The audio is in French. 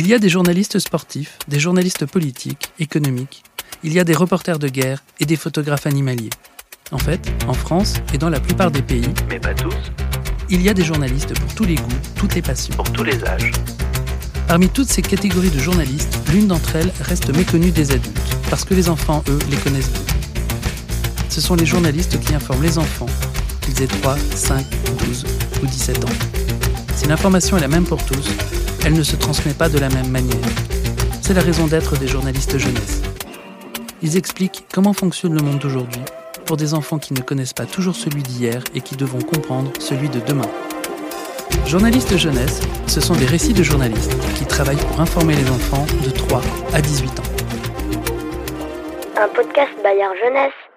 Il y a des journalistes sportifs, des journalistes politiques, économiques, il y a des reporters de guerre et des photographes animaliers. En fait, en France et dans la plupart des pays, mais pas tous, il y a des journalistes pour tous les goûts, toutes les passions. pour tous les âges. Parmi toutes ces catégories de journalistes, l'une d'entre elles reste méconnue des adultes, parce que les enfants, eux, les connaissent bien. Ce sont les journalistes qui informent les enfants, qu'ils aient 3, 5, 12 ou 17 ans. Si l'information est la même pour tous, elle ne se transmet pas de la même manière. C'est la raison d'être des journalistes jeunesse. Ils expliquent comment fonctionne le monde d'aujourd'hui pour des enfants qui ne connaissent pas toujours celui d'hier et qui devront comprendre celui de demain. Journalistes jeunesse, ce sont des récits de journalistes qui travaillent pour informer les enfants de 3 à 18 ans. Un podcast Bayard Jeunesse.